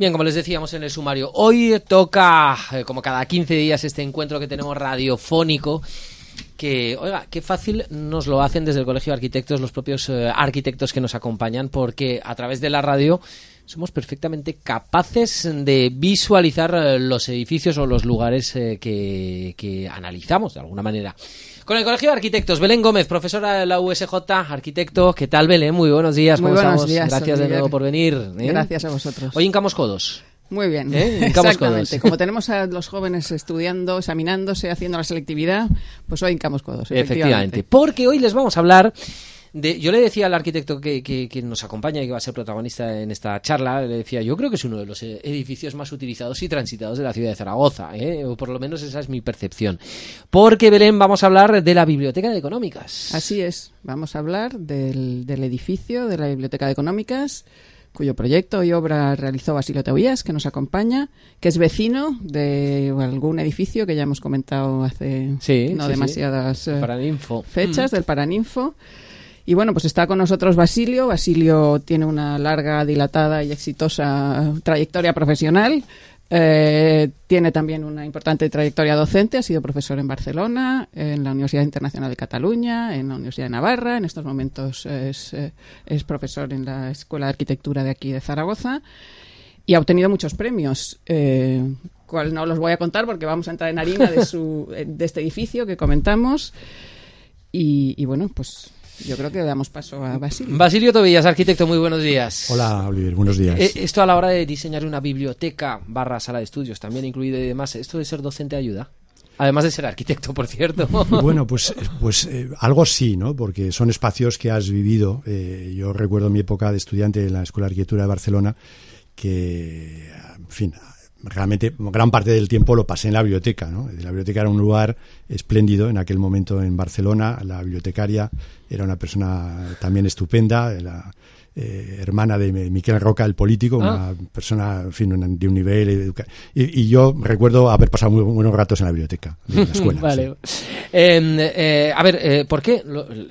Bien, como les decíamos en el sumario, hoy toca, eh, como cada 15 días, este encuentro que tenemos radiofónico que, oiga, qué fácil nos lo hacen desde el Colegio de Arquitectos los propios eh, arquitectos que nos acompañan, porque a través de la radio somos perfectamente capaces de visualizar eh, los edificios o los lugares que, que analizamos de alguna manera. Con el Colegio de Arquitectos, Belén Gómez, profesora de la USJ, arquitecto. ¿Qué tal, Belén? Muy buenos días. Muy buenos días. Gracias de nuevo por venir. ¿eh? Gracias a vosotros. Hoy hincamos codos. Muy bien, ¿Eh? exactamente. Como tenemos a los jóvenes estudiando, examinándose, haciendo la selectividad, pues hoy hincamos codos. Efectivamente. efectivamente. Porque hoy les vamos a hablar yo le decía al arquitecto que, que, nos acompaña y que va a ser protagonista en esta charla, le decía, yo creo que es uno de los edificios más utilizados y transitados de la ciudad de Zaragoza, ¿eh? o por lo menos esa es mi percepción. Porque, Belén, vamos a hablar de la Biblioteca de Económicas. Así es, vamos a hablar del, del edificio de la Biblioteca de Económicas cuyo proyecto y obra realizó Basilio Teuías, que nos acompaña, que es vecino de algún edificio que ya hemos comentado hace no demasiadas eh, fechas, mm. del Paraninfo. Y bueno, pues está con nosotros Basilio. Basilio tiene una larga, dilatada y exitosa trayectoria profesional. Eh, tiene también una importante trayectoria docente, ha sido profesor en Barcelona, en la Universidad Internacional de Cataluña, en la Universidad de Navarra, en estos momentos es, eh, es profesor en la Escuela de Arquitectura de aquí de Zaragoza y ha obtenido muchos premios. Eh, cual no los voy a contar porque vamos a entrar en harina de, su, de este edificio que comentamos. Y, y bueno, pues yo creo que damos paso a Basilio. Basilio Tobillas, arquitecto, muy buenos días. Hola, Oliver, buenos días. Eh, esto a la hora de diseñar una biblioteca barra sala de estudios, también incluido y demás, ¿esto de ser docente ayuda? Además de ser arquitecto, por cierto. Bueno, pues, pues eh, algo sí, ¿no? Porque son espacios que has vivido. Eh, yo recuerdo mi época de estudiante en la Escuela de Arquitectura de Barcelona, que, en fin, realmente gran parte del tiempo lo pasé en la biblioteca. ¿no? La biblioteca era un lugar espléndido en aquel momento en Barcelona. La bibliotecaria era una persona también estupenda. Eh, hermana de Miquel Roca, el político, ah. una persona en fin, de un nivel. Y, y, yo recuerdo haber pasado muy buenos ratos en la biblioteca de la escuela. vale. Em, eh, a ver, eh, ¿por qué?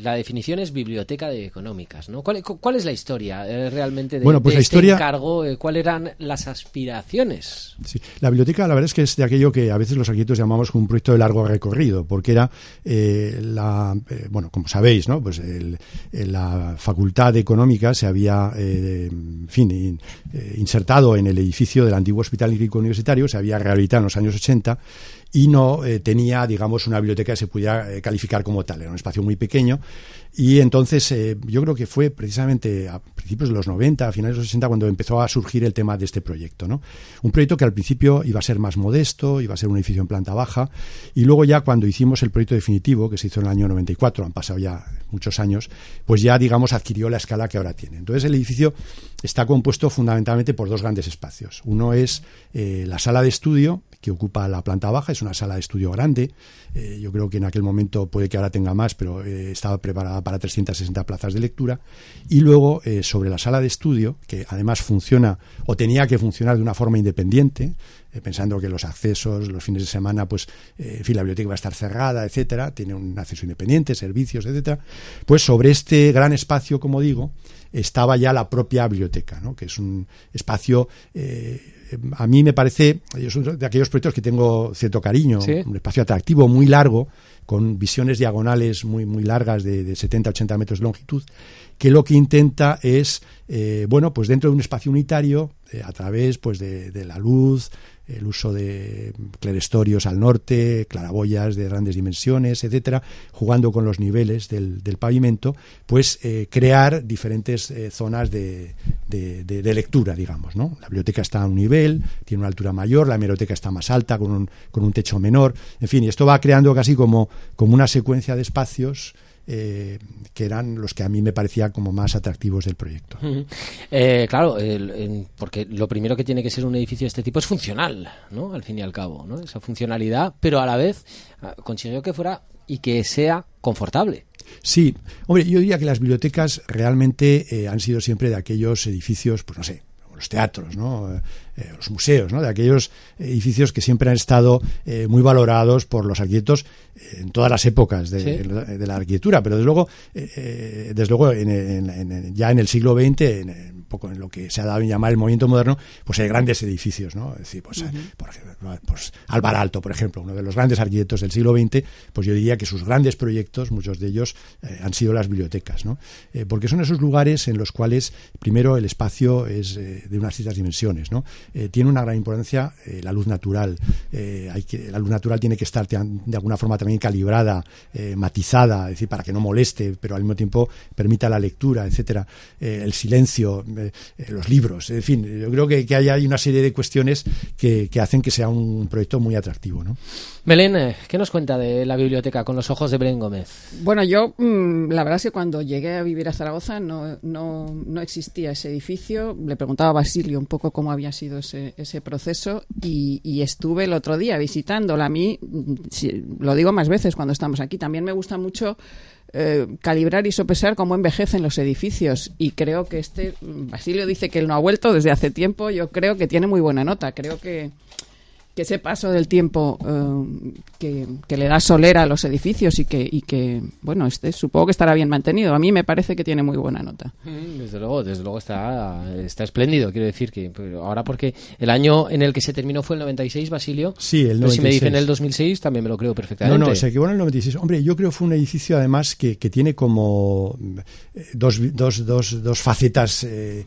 la definición es biblioteca de económicas, ¿no? ¿Cuál, cuál es la historia realmente de, bueno, pues la este historia... encargo? ¿Cuáles eran las aspiraciones? Sí. La biblioteca, la verdad es que es de aquello que a veces los arquitectos llamamos un proyecto de largo recorrido, porque era la, bueno, como sabéis, ¿no? Pues el, la Facultad de Económicas se había, en fin, insertado en el edificio del antiguo Hospital Clínico Universitario, se había rehabilitado en los años 80 y no eh, tenía, digamos, una biblioteca que se pudiera eh, calificar como tal. Era un espacio muy pequeño y entonces eh, yo creo que fue precisamente a principios de los 90, a finales de los 60, cuando empezó a surgir el tema de este proyecto. ¿no? Un proyecto que al principio iba a ser más modesto, iba a ser un edificio en planta baja y luego ya cuando hicimos el proyecto definitivo, que se hizo en el año 94, han pasado ya muchos años, pues ya, digamos, adquirió la escala que ahora tiene. Entonces el edificio está compuesto fundamentalmente por dos grandes espacios. Uno es la sala de estudio, que ocupa la planta baja, es una sala de estudio grande. Eh, yo creo que en aquel momento puede que ahora tenga más, pero eh, estaba preparada para 360 plazas de lectura. Y luego eh, sobre la sala de estudio, que además funciona o tenía que funcionar de una forma independiente, pensando que los accesos, los fines de semana, pues, en fin, la biblioteca va a estar cerrada, etcétera, tiene un acceso independiente, servicios, etcétera. Pues sobre este gran espacio, como digo, estaba ya la propia biblioteca, ¿no? que es un espacio a mí me parece, yo soy de aquellos proyectos que tengo cierto cariño, un espacio atractivo, muy largo, con visiones diagonales muy, muy largas de, de 70, 80 metros de longitud, que lo que intenta es, eh, bueno, pues dentro de un espacio unitario, eh, a través pues de, la luz, el uso de clerestorios al norte, claraboyas de grandes dimensiones, etcétera, jugando con los niveles del, pavimento, pues eh, crear diferentes zonas de, de, lectura, digamos, ¿no? La biblioteca está a un nivel, tiene una altura mayor, la hemeroteca está más alta, con un, con un techo menor, en fin, y esto va creando casi como, como una secuencia de espacios eh, que eran los que a mí me parecían como más atractivos del proyecto. Eh, claro, porque lo primero que tiene que ser un edificio de este tipo es funcional, ¿no? Al fin y al cabo, ¿no? Esa funcionalidad, pero a la vez ah, consiguió que fuera y que sea confortable. Sí, hombre, yo diría que las bibliotecas realmente eh, han sido siempre de aquellos edificios, pues no sé, los teatros, ¿no? Eh, los museos, ¿no? de aquellos edificios que siempre han estado eh, muy valorados por los arquitectos en todas las épocas de, la arquitectura, pero desde luego, desde luego ya en el siglo XX, un poco en lo que se ha dado en llamar el movimiento moderno, pues hay grandes edificios, ¿no? Es decir, pues, por ejemplo, pues Álvaro Alto, por ejemplo, uno de los grandes arquitectos del siglo XX, pues yo diría que sus grandes proyectos, muchos de ellos, han sido las bibliotecas, ¿no? porque son esos lugares en los cuales, primero, el espacio es de unas ciertas dimensiones, ¿no? tiene una gran importancia la luz natural. hay que, la luz natural tiene que estar de alguna forma también calibrada, matizada, es decir, para que no moleste, pero al mismo tiempo permita la lectura, etcétera, eh, el silencio, eh, eh, los libros, en fin, yo creo que, hay una serie de cuestiones que, hacen que sea un proyecto muy atractivo, ¿no? Belén, ¿qué nos cuenta de la biblioteca con los ojos de Belén Gómez? Bueno, yo mm, la verdad es que cuando llegué a vivir a Zaragoza no, no, no existía ese edificio. Le preguntaba a Basilio un poco cómo había sido ese, ese proceso y, y estuve el otro día visitándola. A mí, mm, lo digo más veces cuando estamos aquí, también me gusta mucho eh, calibrar y sopesar cómo envejecen los edificios. Y creo que este, Basilio dice que él no ha vuelto desde hace tiempo, yo creo que tiene muy buena nota. Creo que que ese paso del tiempo eh, que, le da solera a los edificios y que, y que, bueno, este supongo que estará bien mantenido. A mí me parece que tiene muy buena nota. Mm, desde luego, desde luego está, está espléndido. Quiero decir que ahora porque el año en el que se terminó fue el 96, Basilio. Sí, el 96. si me dicen el 2006 también me lo creo perfectamente. No, no, se equivocó en el 96. Hombre, yo creo que fue un edificio además que, que tiene como eh, dos, dos, dos, dos facetas eh,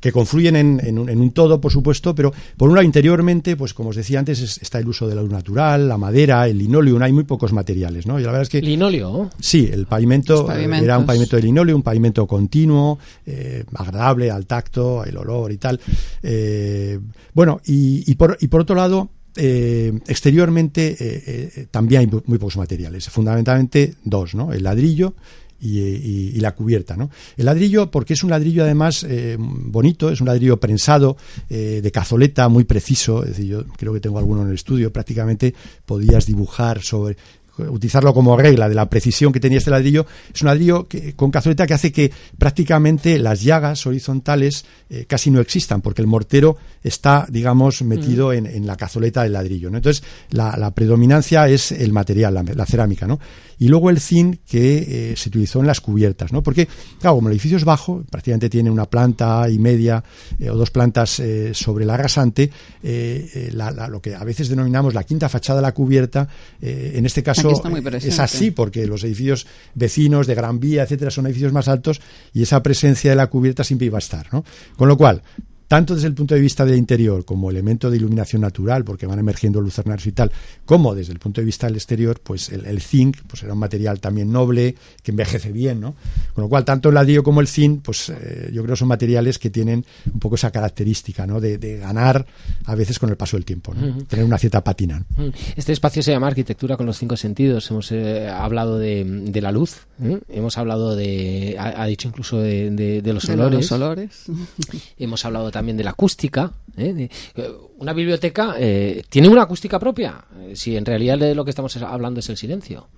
que confluyen en, un, todo, por supuesto, pero por un lado interiormente, pues como os decía antes, está el uso de la luz natural, la madera, el linóleo, hay muy pocos materiales, ¿no? Y la verdad es que linóleo. Sí, el pavimento era un pavimento de linóleo, un pavimento continuo, eh, agradable al tacto, el olor y tal. Eh, bueno, y, por, y por otro lado, eh, exteriormente también hay muy pocos materiales, fundamentalmente dos, ¿no? El ladrillo y, la cubierta. ¿no? El ladrillo, porque es un ladrillo además eh, bonito, es un ladrillo prensado, eh, de cazoleta, muy preciso, es decir, yo creo que tengo alguno en el estudio, prácticamente podías dibujar sobre utilizarlo como regla de la precisión que tenía este ladrillo, es un ladrillo que, con cazoleta que hace que prácticamente las llagas horizontales eh, casi no existan, porque el mortero está, digamos, metido mm. en, la cazoleta del ladrillo. ¿no? Entonces, la, predominancia es el material, la, cerámica, ¿no? Y luego el zinc que eh, se utilizó en las cubiertas, ¿no? Porque, claro, como el edificio es bajo, prácticamente tiene una planta y media eh, o dos plantas sobre la rasante, lo que a veces denominamos la quinta fachada de la cubierta, en este caso es así, porque los edificios vecinos de Gran Vía, etcétera, son edificios más altos y esa presencia de la cubierta siempre iba a estar. ¿no? Con lo cual, tanto desde el punto de vista del interior como elemento de iluminación natural, porque van emergiendo lucernarios y tal, como desde el punto de vista del exterior, pues el, zinc pues era un material también noble, que envejece bien, ¿no? Con lo cual, tanto el ladrillo como el zinc, pues eh, yo creo que son materiales que tienen un poco esa característica, ¿no? De, ganar a veces con el paso del tiempo, ¿no? Tener una cierta patina. Este espacio se llama arquitectura con los cinco sentidos. Hemos eh, hablado de, la luz, ¿eh? hemos hablado de, ha, dicho incluso de, los olores. Los olores. hemos hablado también de la acústica. ¿eh? Eh, una biblioteca eh, tiene una acústica propia, si en realidad de lo que estamos hablando es el silencio.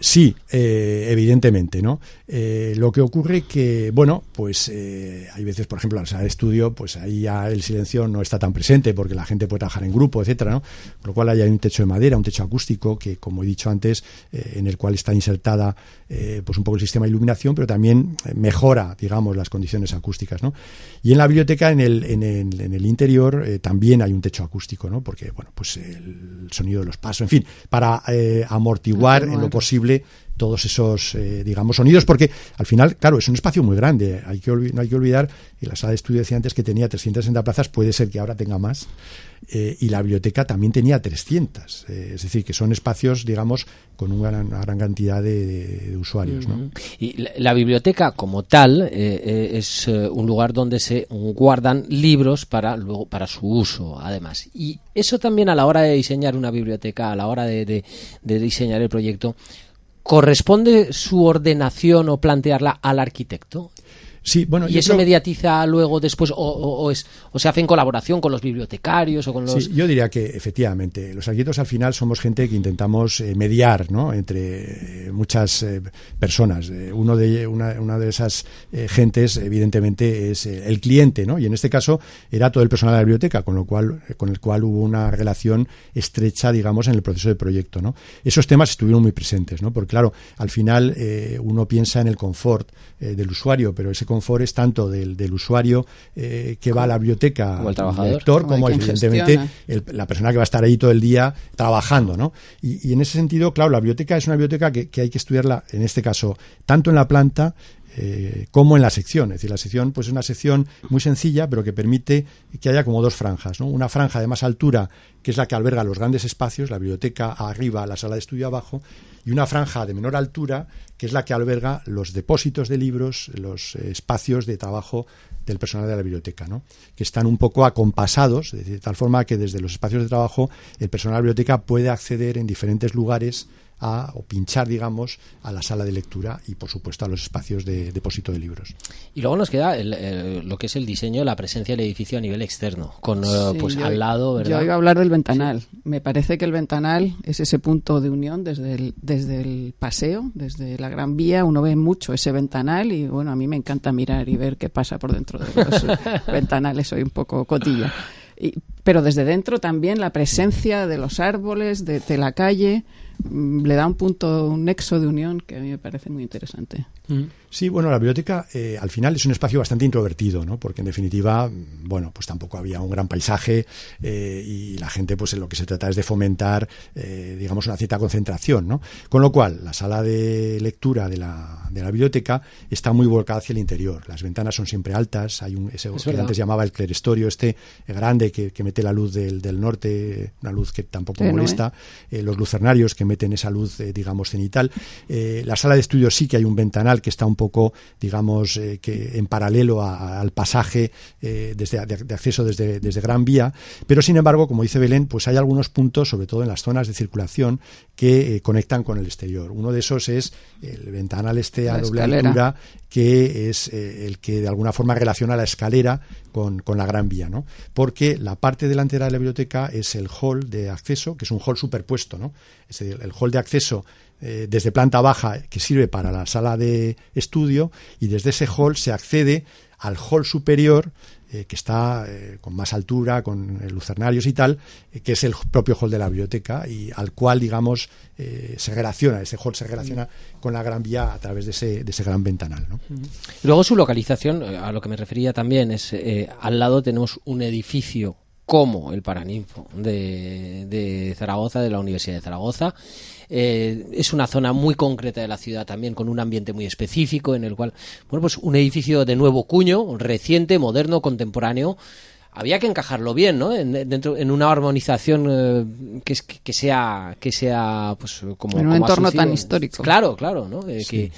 Sí, eh, evidentemente, ¿no? Eh, lo que ocurre que, bueno, pues eh, hay veces, por ejemplo, en la sala de estudio, pues ahí ya el silencio no está tan presente porque la gente puede trabajar en grupo, etcétera, ¿no? Por lo cual hay un techo de madera, un techo acústico que, como he dicho antes, en el cual está insertada, pues un poco el sistema de iluminación, pero también mejora, digamos, las condiciones acústicas, ¿no? Y en la biblioteca, en el, en el, en el interior, también hay un techo acústico, ¿no? Porque, bueno, pues el sonido de los pasos, en fin, para amortiguar en lo posible todos esos, eh, digamos, sonidos, porque al final, claro, es un espacio muy grande. Hay que no hay que olvidar, y la sala de estudio decía antes que tenía 360 plazas, puede ser que ahora tenga más, eh, y la biblioteca también tenía 300. Eh, es decir, que son espacios, digamos, con una gran, cantidad de, usuarios. Y la, biblioteca, como tal, es un lugar donde se guardan libros para, luego, para su uso, además. Y eso también a la hora de diseñar una biblioteca, a la hora de diseñar el proyecto, ¿corresponde su ordenación o plantearla al arquitecto? Sí, bueno, y eso mediatiza luego después o, es, o se hace en colaboración con los bibliotecarios o con los. Sí, yo diría que efectivamente los arquitectos al final somos gente que intentamos eh, mediar, ¿no? Entre eh, muchas eh, personas. uno de una, una de esas gentes, evidentemente, es el cliente, ¿no? Y en este caso era todo el personal de la biblioteca, con lo cual con el cual hubo una relación estrecha, digamos, en el proceso de proyecto, ¿no? Esos temas estuvieron muy presentes, ¿no? Porque claro, al final uno piensa en el confort del usuario, pero ese confort es tanto del, del usuario eh, que va a la biblioteca, Como el trabajador. Como evidentemente el- la persona que va a estar ahí todo el día trabajando, ¿no? Y, y en ese sentido, claro, la biblioteca es una biblioteca que, que hay que estudiarla, en este caso, tanto en la planta eh, como en la sección. Es decir, la sección pues es una sección muy sencilla, pero que permite que haya como dos franjas. ¿no? Una franja de más altura, que es la que alberga los grandes espacios, la biblioteca arriba, la sala de estudio abajo, y una franja de menor altura, que es la que alberga los depósitos de libros, los eh, espacios de trabajo del personal de la biblioteca, ¿no? que están un poco acompasados, de tal forma que desde los espacios de trabajo el personal de la biblioteca puede acceder en diferentes lugares a, o pinchar, digamos, a la sala de lectura y, por supuesto, a los espacios de depósito de libros. Y luego nos queda el- el- lo que es el diseño, la presencia del edificio a nivel externo, con eh, Sí, pues yo- al lado, ¿verdad? Yo iba a hablar del ventanal. Me parece que el ventanal es ese punto de unión desde el, desde el paseo, desde la Gran Vía. Uno ve mucho ese ventanal y bueno, a mí me encanta mirar y ver qué pasa por dentro de los ventanales. Soy un poco cotilla. Y- pero desde dentro también la presencia de los árboles, de, de la calle, le da un punto, un nexo de unión que a mí me parece muy interesante. Mm. Sí, bueno, la biblioteca eh, al final es un espacio bastante introvertido, ¿no? Porque en definitiva, mm, bueno, pues tampoco había un gran paisaje eh, y la gente, pues en lo que se trata es de fomentar, eh, digamos, una cierta concentración, ¿no? Con lo cual, la sala de lectura de la, de la biblioteca está muy volcada hacia el interior. Las ventanas son siempre altas, hay un, ese Es que antes llamaba el clerestorio, este grande que, que mete la luz del, del norte, una luz que tampoco molesta, eh, los lucernarios que meten esa luz, eh, digamos, cenital. Eh, la sala de estudio sí que hay un ventanal que está un poco, digamos, eh, que en paralelo a- al pasaje desde, de, de acceso desde, desde Gran Vía, pero sin embargo, como dice Belén, pues hay algunos puntos, sobre todo en las zonas de circulación, que conectan con el exterior. Uno de esos es el ventanal este a La doble escalera. altura, que es el que de alguna forma relaciona la escalera con, con la Gran Vía, ¿no? Porque la parte delantera de la biblioteca es el hall de acceso, que es un hall superpuesto, ¿no? Es el, el hall de acceso eh, desde planta baja que sirve para la sala de estudio y desde ese hall se accede al hall superior eh, que está eh, con más altura, con lucernarios y tal, que es el propio hall de la biblioteca y al cual, digamos, se relaciona, ese hall se relaciona con la Gran Vía a través de ese, de ese gran ventanal. ¿no? Y Luego su localización, a lo que me refería también, es al lado tenemos un edificio como el Paraninfo de, de Zaragoza, de la Universidad de Zaragoza. Eh, es una zona muy concreta de la ciudad también, con un ambiente muy específico, en el cual, bueno, pues un edificio de nuevo cuño, reciente, moderno, contemporáneo. Había que encajarlo bien, ¿no? En, dentro, en una armonización eh, que, es- que sea, que sea, pues, como. En un como entorno asocio. tan histórico. Claro, claro, ¿no? Eh, que,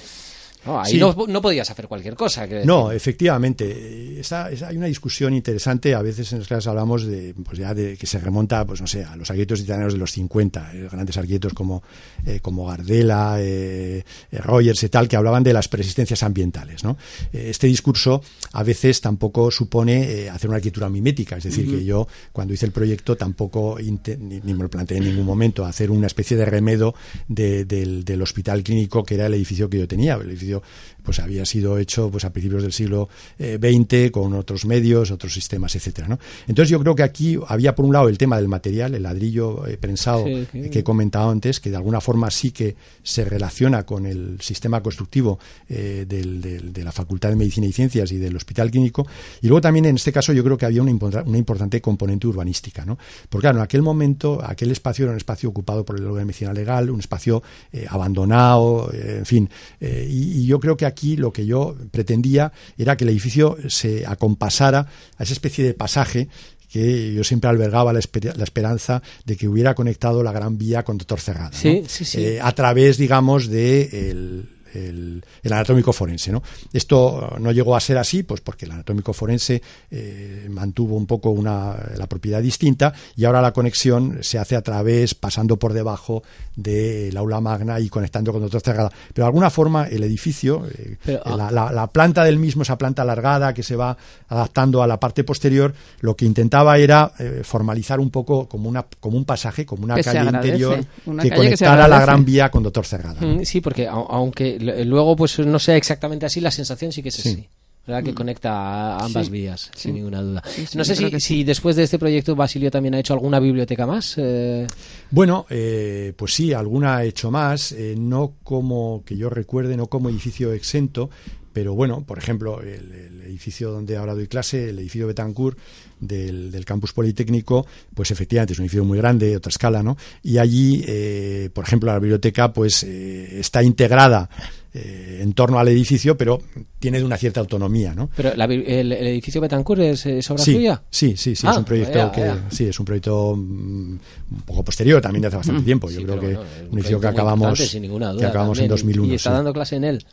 no, ahí Sí. no, no podías hacer cualquier cosa. No, efectivamente. Esa- esa- hay una discusión interesante. A veces en las clases hablamos de, pues ya de que se remonta, pues no sé, a los arquitectos italianos de los 50, eh, grandes arquitectos como, eh, como Gardella, eh, eh, Rogers y tal, que hablaban de las persistencias ambientales. ¿no? Eh, este discurso a veces tampoco supone hacer una arquitectura mimética. Es decir, que yo cuando hice el proyecto tampoco ni me lo planteé en ningún momento hacer una especie de remedo de- del, del hospital clínico que era el edificio que yo tenía. El edificio pues había sido hecho pues a principios del siglo eh, XX con otros medios, otros sistemas, etcétera, ¿no? Entonces yo creo que aquí había por un lado el tema del material, el ladrillo eh, prensado Sí, sí. eh, que he comentado antes, que de alguna forma sí que se relaciona con el sistema constructivo eh, del- del- de la Facultad de Medicina y Ciencias y del Hospital Clínico. Y luego también en este caso yo creo que había una, impor- una importante componente urbanística, ¿no? Porque claro, en aquel momento aquel espacio era un espacio ocupado por el órgano de medicina legal, un espacio eh, abandonado, eh, en fin. eh, y, y yo creo que aquí lo que yo pretendía era que el edificio se acompasara a esa especie de pasaje que yo siempre albergaba la, esper- la esperanza de que hubiera conectado la Gran Vía con Doctor Cerrada. ¿no? Sí, sí, sí. Eh, a través, digamos, de el, el- el anatómico forense. ¿no? Esto no llegó a ser así, pues porque el anatómico forense eh, mantuvo un poco una, la propiedad distinta y ahora la conexión se hace a través, pasando por debajo del aula magna y conectando con Doctor Cerrada. Pero de alguna forma el edificio, eh, Pero, ah. la, la- la planta del mismo, esa planta alargada que se va adaptando a la parte posterior, lo que intentaba era eh, formalizar un poco como, una, como un pasaje, como una calle agradece, interior una que calle que se conectara la. Gran Vía con Doctor Cerrada. Mm, Sí, porque au- aunque luego pues no sea exactamente así, la sensación sí que es Sí. así. ¿verdad? Que conecta a ambas Sí. vías, Sí. sin ninguna duda. Sí, sí, no sé si después de este proyecto Basilio también ha hecho alguna biblioteca más. eh, Bueno, eh, pues sí, alguna ha hecho más, eh, no como que yo recuerde, no como edificio exento, pero bueno, por ejemplo, el, el edificio donde ahora doy clase, el edificio Betancourt del, del, campus politécnico, pues efectivamente es un edificio muy grande, de otra escala, ¿no? Y allí, eh, por ejemplo, la biblioteca, pues eh, está integrada eh, en torno al edificio, pero tiene una cierta autonomía, ¿no? Pero la, el, el, edificio Betancourt es, es obra sí, suya. Sí, sí, sí, ah, es un proyecto que, sí, es un proyecto mm, un poco posterior, también de hace bastante tiempo. Yo sí, creo que bueno, un edificio que acabamos, sin ninguna duda, que acabamos en 2001. Y está sí. dando clase en él.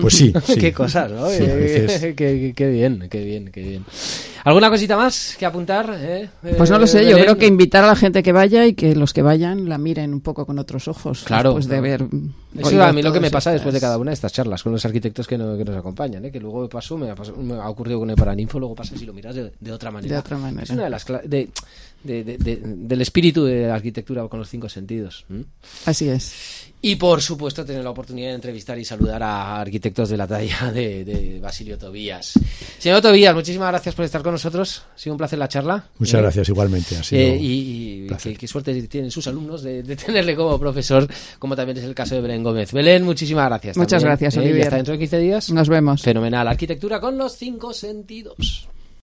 Pues sí, sí. qué cosas, ¿no? Sí, qué, qué, bien, qué bien, qué bien. ¿Alguna cosita más que apuntar? Eh? Pues no lo sé, Eh, yo Belén? creo que invitar a la gente que vaya y que los que vayan la miren un poco con otros ojos. Claro. Después de haber. Eso es a mí lo que me pasa después de cada una de estas charlas con los arquitectos que, no, que nos acompañan, ¿eh? que luego me pasó, me ha, pasado, me ha ocurrido con el Paraninfo, luego pasa si lo miras de, de otra manera. De otra manera. Es una de las de, de, de, del espíritu de la arquitectura con los cinco sentidos. ¿Mm? Así es. Y por supuesto tener la oportunidad de entrevistar y saludar a arquitectos de la talla de, de Basilio Tobías. Señor Tobías, muchísimas gracias por estar con nosotros. Ha sido un placer la charla. Muchas eh, gracias, igualmente. Ha sido eh, y, y qué, qué, suerte tienen sus alumnos de, de, tenerle como profesor, como también es el caso de Belén Gómez. Belén, muchísimas gracias. Muchas también, gracias, ¿eh? Olivier. hasta dentro de 15 días. Nos vemos. Fenomenal. Arquitectura con los cinco sentidos.